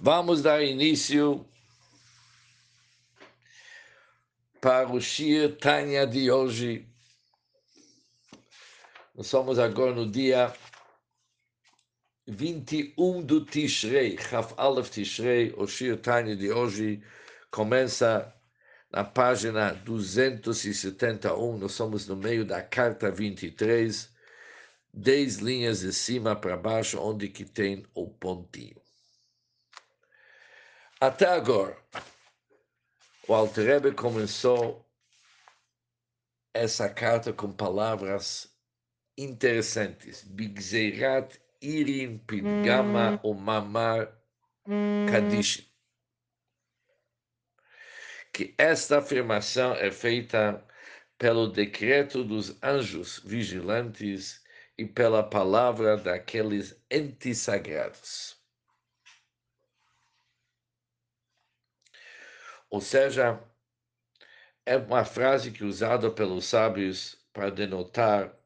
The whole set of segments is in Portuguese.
Vamos dar início para o Shir Tanya de hoje. Nós somos agora no dia 21 do Tishrei, Chaf Aleph Tishrei, o Shir Tanya de hoje começa na página 271, nós somos no meio da carta 23, 10 linhas de cima para baixo, onde que tem o pontinho. Até agora, o Alterebe começou essa carta com palavras interessantes. Bigzeirat irin pidgama o mamar kadish. Que esta afirmação é feita pelo decreto dos anjos vigilantes e pela palavra daqueles entes sagrados. Ou seja, é uma frase que é usada pelos sábios para denotar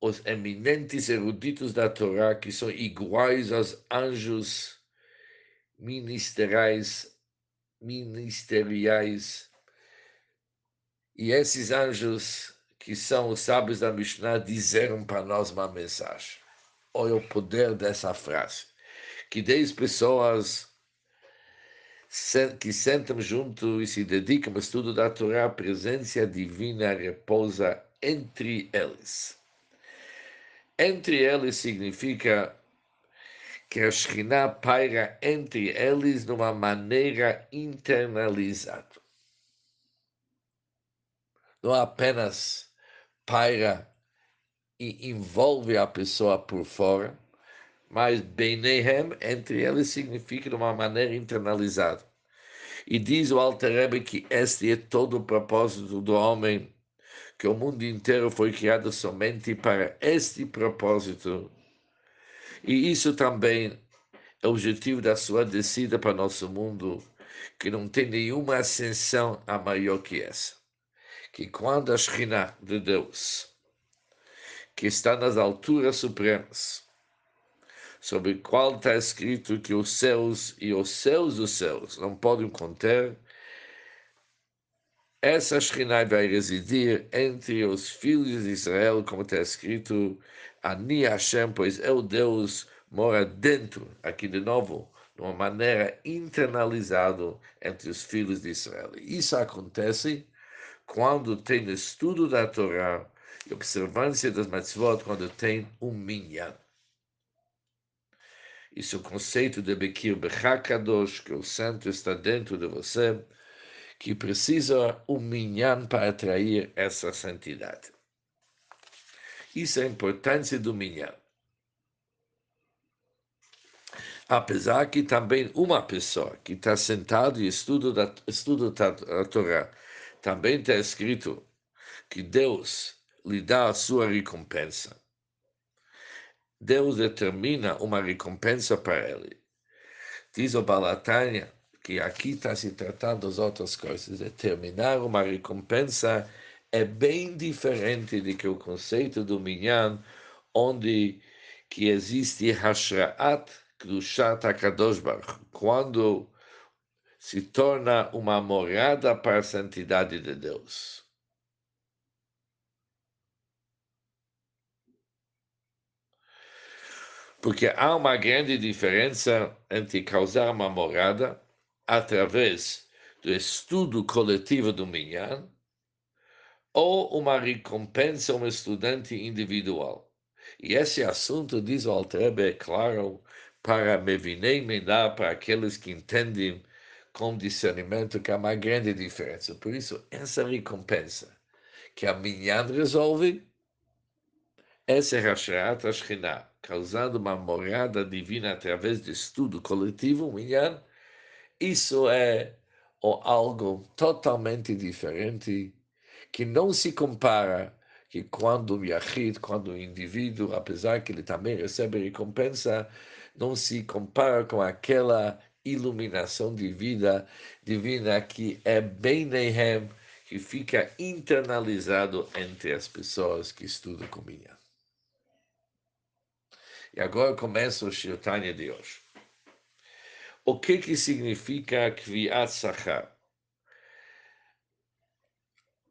os eminentes eruditos da Torá que são iguais aos anjos ministeriais, ministeriais. E esses anjos que são os sábios da Mishnah disseram para nós uma mensagem. Olha o poder dessa frase. Que dez pessoas que sentam junto e se dedicam ao estudo da Torá, a presença divina repousa entre eles. Entre eles significa que a Shekhinah paira entre eles de uma maneira internalizada. Não apenas paira e envolve a pessoa por fora, mas Beinehem, entre eles, significa de uma maneira internalizada. E diz o Alter Rebbe que este é todo o propósito do homem, que o mundo inteiro foi criado somente para este propósito. E isso também é o objetivo da sua descida para nosso mundo, que não tem nenhuma ascensão a maior que essa. Que quando a Shekhinah de Deus, que está nas alturas supremas, sobre qual está escrito que os céus e os céus dos céus não podem conter, essa Shekhinah vai residir entre os filhos de Israel, como está escrito, Ani Hashem, pois é o Deus, mora dentro, aqui de novo, de uma maneira internalizada entre os filhos de Israel. Isso acontece quando tem estudo da Torá e observância das mitzvot, quando tem um minyan. Isso é o conceito de Bekir Bechakadosh, que o santo está dentro de você, que precisa um minyan para atrair essa santidade. Isso é a importância do minyan. Apesar que também uma pessoa que está sentada e estuda, estuda a Torá, também está escrito que Deus lhe dá a sua recompensa. Deus determina uma recompensa para ele. Diz o Balatânia que aqui está se tratando das outras coisas. Determinar uma recompensa é bem diferente do que o conceito do Minyan, onde que existe Hashra'at Kedushat HaKadosh Baruch quando se torna uma morada para a santidade de Deus. Porque há uma grande diferença entre causar uma morada através do estudo coletivo do Minyan ou uma recompensa a um estudante individual. E esse assunto, diz o Altrebe, é claro para Mevinei Mendá, para aqueles que entendem com discernimento que há uma grande diferença. Por isso, essa recompensa que a Minyan resolve, essa é Hashat Ashkinah causando uma morada divina através de estudo coletivo, minyan, isso é algo totalmente diferente, que não se compara que quando o Yahid, quando o indivíduo, apesar que ele também recebe recompensa, não se compara com aquela iluminação de vida divina que é bem Nehem, que fica internalizado entre as pessoas que estudam com minha. E agora começa o Shirtanya de hoje. O que que significa Kviat Sachar?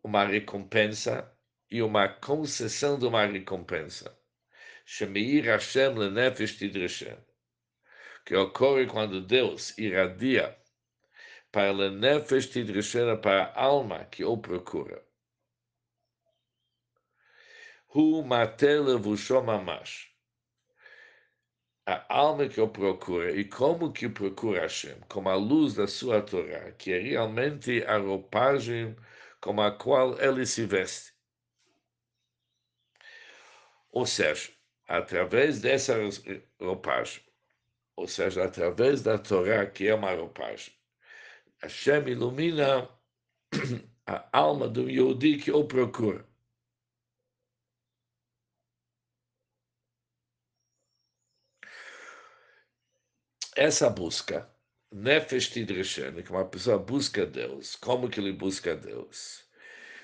Uma recompensa e uma concessão de uma recompensa. Shemeir Hashem lenefesh tidreshem. Que ocorre quando Deus irradia para lenefesh tidreshem, para a alma que o procura. Hu matel vushom mamash a alma que o procura e como que procura Hashem, como a luz da sua Torá, que é realmente a roupagem com a qual ele se veste. Ou seja, através dessa roupagem, ou seja, através da Torá, que é uma roupagem, Hashem ilumina a alma do Yehudi que o procura. Essa busca, Nefesh Tidreshen, que uma pessoa busca Deus, como que ele busca Deus?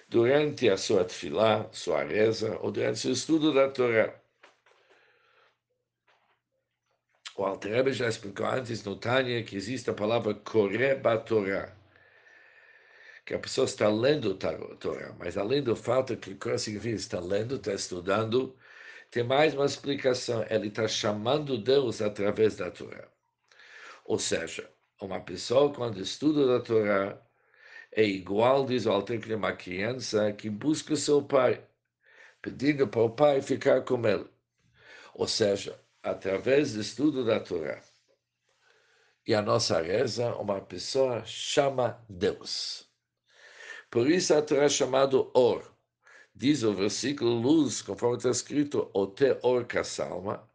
Durante a sua tefilá, sua reza, ou durante o estudo da Torá. O Alter já explicou antes no Tânia que existe a palavra Koreba Torá, que a pessoa está lendo a Torá, mas além do fato que o significa está lendo, está estudando, tem mais uma explicação. Ele está chamando Deus através da Torá. Ou seja, uma pessoa, quando estuda a Torá, é igual, diz o Alter, que uma criança que busca seu pai, pedindo para o pai ficar com ele. Ou seja, através do estudo da Torá e a nossa reza, uma pessoa chama Deus. Por isso a Torá é chamado Or. Diz o versículo luz, conforme está escrito, o te or salma,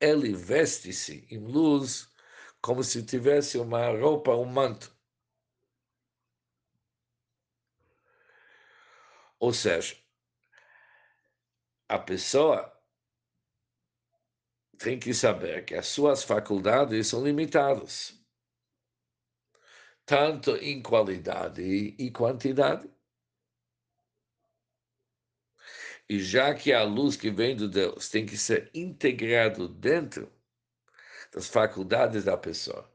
ele veste-se em luz como se tivesse uma roupa, um manto. Ou seja, a pessoa tem que saber que as suas faculdades são limitadas, tanto em qualidade e quantidade. E já que a luz que vem de Deus tem que ser integrado dentro das faculdades da pessoa.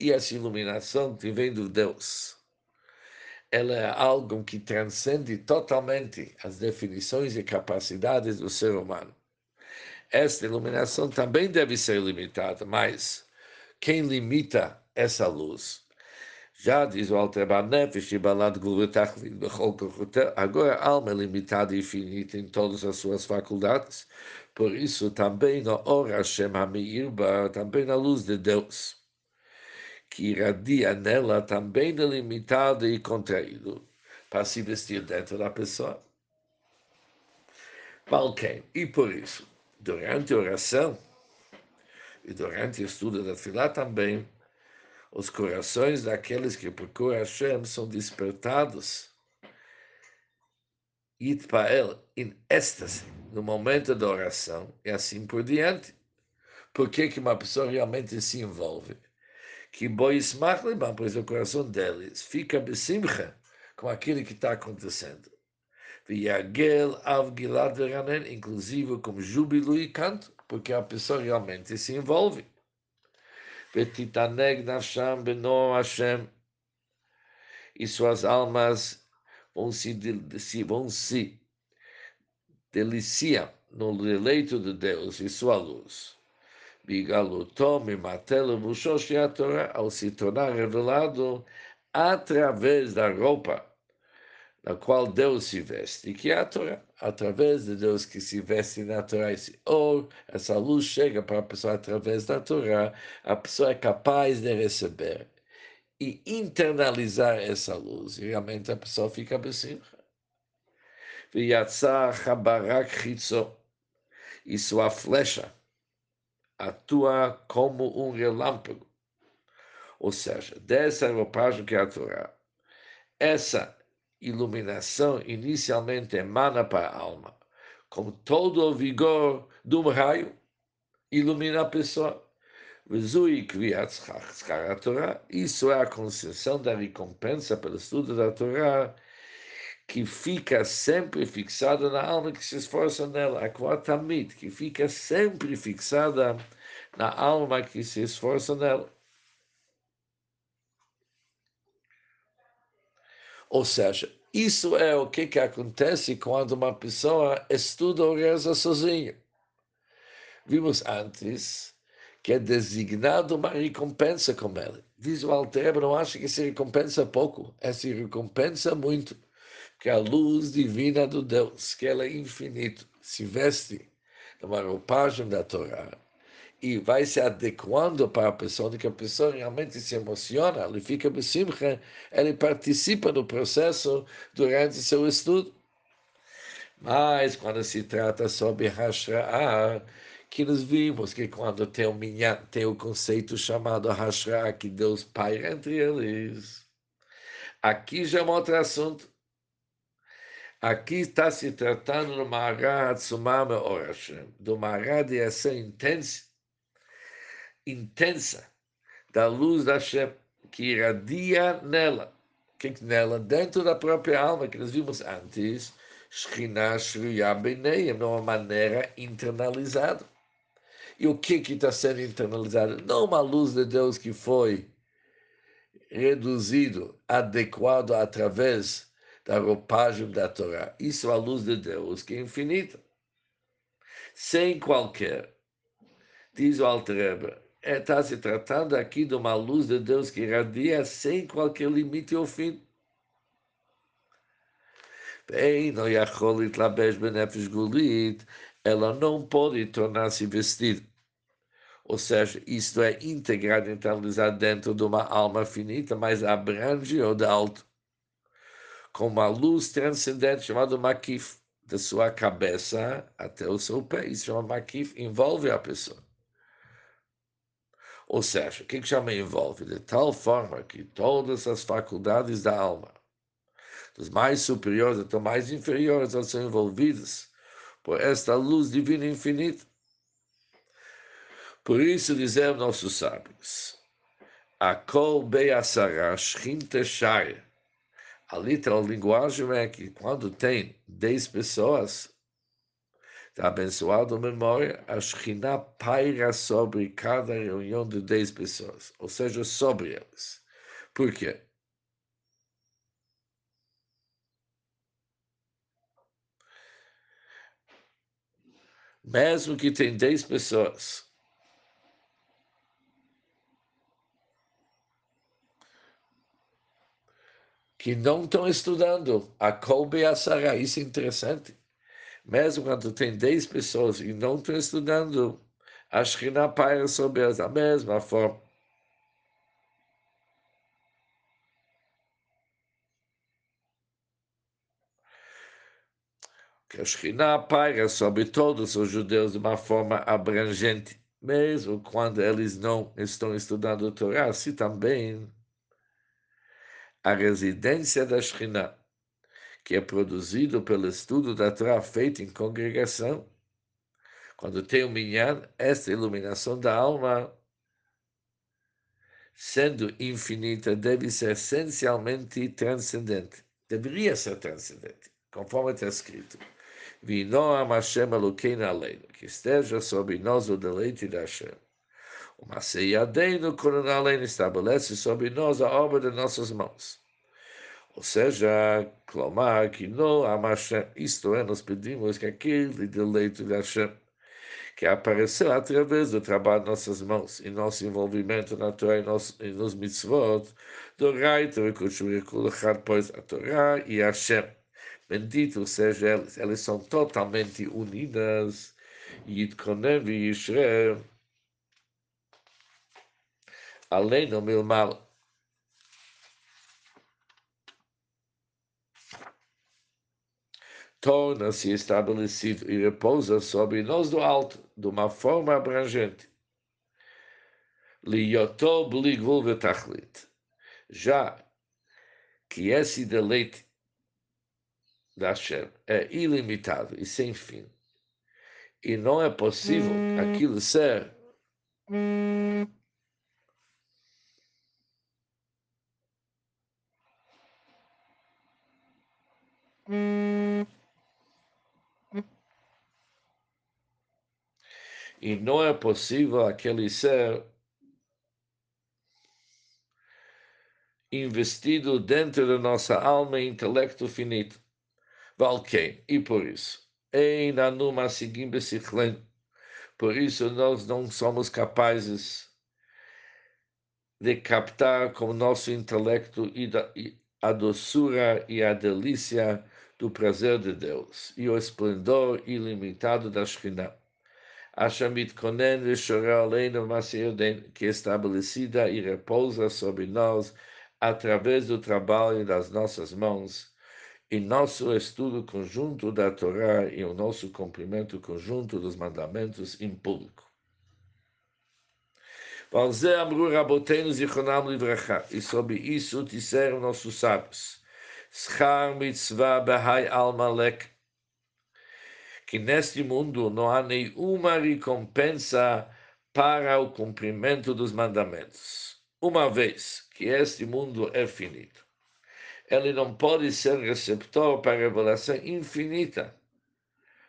E essa iluminação que vem do Deus, ela é algo que transcende totalmente as definições e capacidades do ser humano. Esta iluminação também deve ser limitada, mas quem limita essa luz? Já diz o agora a alma é limitada e finita em todas as suas faculdades, por isso, também na hora Hashem Hamiirba, também na luz de Deus, que irradia nela, também delimitado e contraído, para se vestir dentro da pessoa. Malquem. E por isso, durante a oração e durante o estudo da fila também, os corações daqueles que procuram Hashem são despertados Yitpael em êxtase no momento da oração e assim por diante. Por que, que uma pessoa realmente se envolve? Que boismach leban, pois o coração deles fica besimcha com aquilo que está acontecendo. Viagel av gilad veranen, inclusive com júbilo e canto, porque a pessoa realmente se envolve. Vetitaneg nafsham beno Hashem, e suas almas vão se, vão se deliciar no deleito de Deus e sua luz. Bigalutom e matelo bushoshi a ao se tornar revelado através da roupa na qual Deus se veste, que é a Torá. Através de Deus que se veste na Torá, esse or, essa luz chega para a pessoa através da Torá, a pessoa é capaz de receber e internalizar essa luz. E realmente a pessoa fica besimcha. E sua flecha atua como um relâmpago. Ou seja, dessa roupagem que a Torá, essa iluminação inicialmente emana para a alma, com todo o vigor de um raio, ilumina a pessoa. Isso é a concessão da recompensa pelo estudo da Torá, que fica sempre fixada na alma que se esforça nela, a Kvatamit, que fica sempre fixada na alma que se esforça nela. Ou seja, isso é o que, que acontece quando uma pessoa estuda ou reza sozinha. Vimos antes que é designado uma recompensa com ele. Diz o Alter, não acha que se recompensa pouco, é se recompensa muito, que a luz divina do Deus, que ela é infinito, se veste numa roupagem da Torá e vai se adequando para a pessoa, que a pessoa realmente se emociona, ele fica besimcha, ele participa do processo durante seu estudo. Mas quando se trata sobre Hashra'ah, que nós vimos que quando tem o minyan, tem o conceito chamado Hashra'ah, que Deus paira entre eles. Aqui já é um outro assunto. Aqui está se tratando do Maharah Hatsumah Me'or Hashem, do Maharah de essa intensa intensa da luz da Hashem que irradia nela, que nela, dentro da própria alma, que nós vimos antes, Shekhinah Shruya Beneim, de uma maneira internalizada. E o que está sendo internalizado? Não uma luz de Deus que foi reduzido, adequado através da roupagem da Torá. Isso é a luz de Deus que é infinita. Sem qualquer, diz o Alter está se tratando aqui de uma luz de Deus que irradia sem qualquer limite ou fim. Ela não pode tornar-se vestida. Ou seja, isto é integrado, internalizado dentro de uma alma finita, mas abrange o de alto. Com uma luz transcendente chamada Makif, da sua cabeça até o seu pé. Isso chama Makif, envolve a pessoa. Ou seja, o que, que chama envolve? De tal forma que todas as faculdades da alma, dos mais superiores até mais inferiores, são envolvidas por esta luz divina infinita. Por isso dizem nossos sábios, a kol be'asara shchinte. A literal linguagem é que quando tem dez pessoas, da abençoada memória, a Shekhinah paira sobre cada reunião de 10 pessoas, ou seja, sobre eles. Por quê? Mesmo que tem 10 pessoas, que não estão estudando a Kolbe Asara, isso é interessante. Mesmo quando tem 10 pessoas e não estão estudando, a Shekhinah paira sobre elas da mesma forma. Que a Shekhinah paira sobre todos os judeus de uma forma abrangente, mesmo quando eles não estão estudando o Torá, se também a residência da Shekhinah que é produzido pelo estudo da Torá feito em congregação. Quando tem o minyan, esta iluminação da alma, sendo infinita, deve ser essencialmente transcendente. Deveria ser transcendente, conforme está escrito. Vinoam Hashem Elokeinu Aleinu, que esteja sobre nós o deleite da Hashem. O Maseiadeinu Korun Aleinu estabelece sobre nós a obra de nossas mãos. Ou seja, clamar que não há Hashem, isto é, nós pedimos que aquele deleito de Hashem, que apareceu através do trabalho de nossas mãos e nosso envolvimento na Torá e, nos, e nos mitzvot, do Kulachar, pois a Torá e Hashem, bendito seja eles, eles são totalmente unidas, Yitkonem e Yishre, além do meu mal, torna-se estabelecido e repousa sobre nós do alto, de uma forma abrangente. Liyoto bligul vetachlit. Já que esse deleite da Hashem é ilimitado e sem fim, e não é possível aquilo ser E não é possível aquele ser investido dentro da nossa alma e intelecto finito. Valquem, e por isso, por isso nós não somos capazes de captar com nosso intelecto a doçura e a delícia do prazer de Deus e o esplendor ilimitado da Shekhinah. Ashamit Konen Aleinu que é estabelecida e repousa sobre nós através do trabalho das nossas mãos e nosso estudo conjunto da Torá e o nosso cumprimento conjunto dos mandamentos em público. E sobre isso disseram nossos sábios. Schar mitzvah behai almalek. Que neste mundo não há nenhuma recompensa para o cumprimento dos mandamentos. Uma vez que este mundo é finito, ele não pode ser receptor para a revelação infinita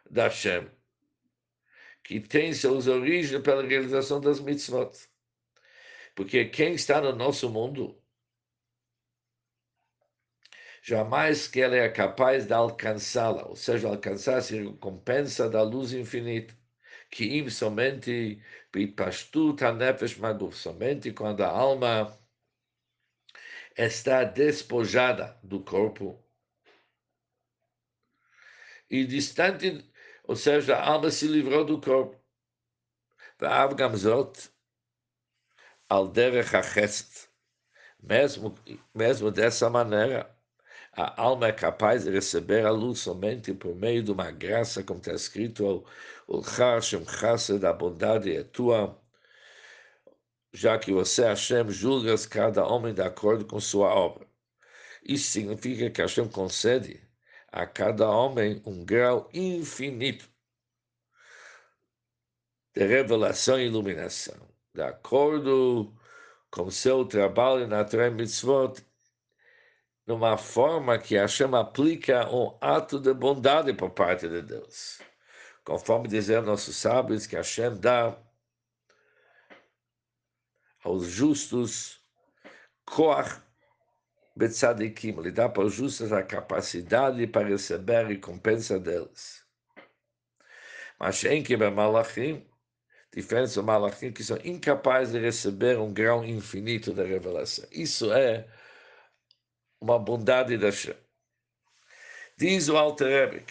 da Hashem, que tem suas origens pela realização das mitzvot. Porque quem está no nosso mundo, jamais que ele é capaz de alcançá-la, ou seja, alcançar a recompensa da luz infinita, que im somente bitpashtut hanefesh maguf, somente quando a alma está despojada do corpo e distante, ou seja, a alma se livrou do corpo. Va'av gamzot, al derech. Mesmo, mesmo dessa maneira, a alma é capaz de receber a luz somente por meio de uma graça, como está escrito, o Hashem Chassid, da bondade é tua, já que você, Hashem, julgas cada homem de acordo com sua obra. Isso significa que Hashem concede a cada homem um grau infinito de revelação e iluminação de acordo com seu trabalho na Torah Mitzvot, numa forma que Hashem aplica um ato de bondade por parte de Deus. Conforme dizem nossos sábios, que Hashem dá aos justos Koach Betzadikim, ele dá para os justos a capacidade para receber a recompensa deles. Mas em que Malachim, diferentes malachim que são incapazes de receber um grau infinito da revelação. Isso é uma bondade da Shem. Diz o Alter Rebbe,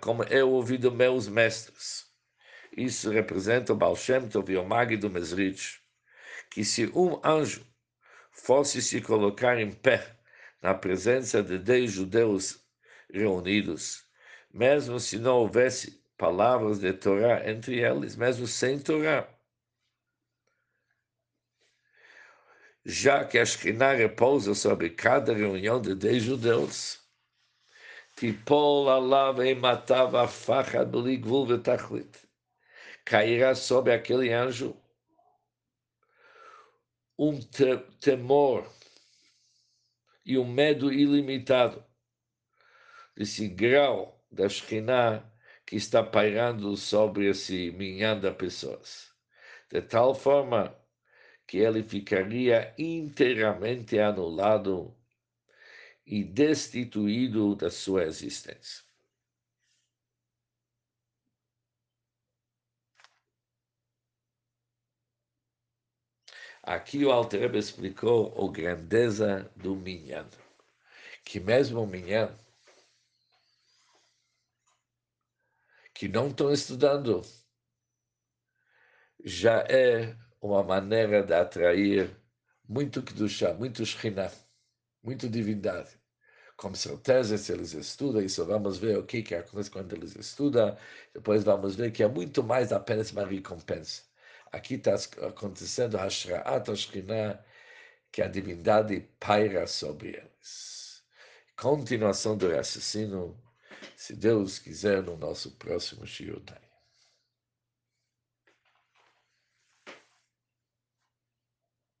como eu ouvi dos meus mestres. Isso representa o Baal Shem Tov e o Magi do Mesrich, que se um anjo fosse se colocar em pé na presença de dez judeus reunidos, mesmo se não houvesse palavras de Torá entre eles, mesmo sem Torá. Já que a Shekhinah repousa sobre cada reunião de dez judeus. Cairá sobre aquele anjo um temor e um medo ilimitado desse grau da Shekhinah que está pairando sobre esse minhão de pessoas, de tal forma que ele ficaria inteiramente anulado e destituído da sua existência. Aqui o Alter explicou a grandeza do Minyan, que mesmo o Minyan que não estão estudando, já é uma maneira de atrair muito Kedushá, muito Shekhinah, muito divindade. Com certeza, se eles estudam, isso vamos ver o que, que acontece quando eles estudam, depois vamos ver que é muito mais apenas uma recompensa. Aqui está acontecendo a Shra'at Shekhinah, que a divindade paira sobre eles. Continuação do raciocínio se Deus quiser, no nosso próximo Shiutai.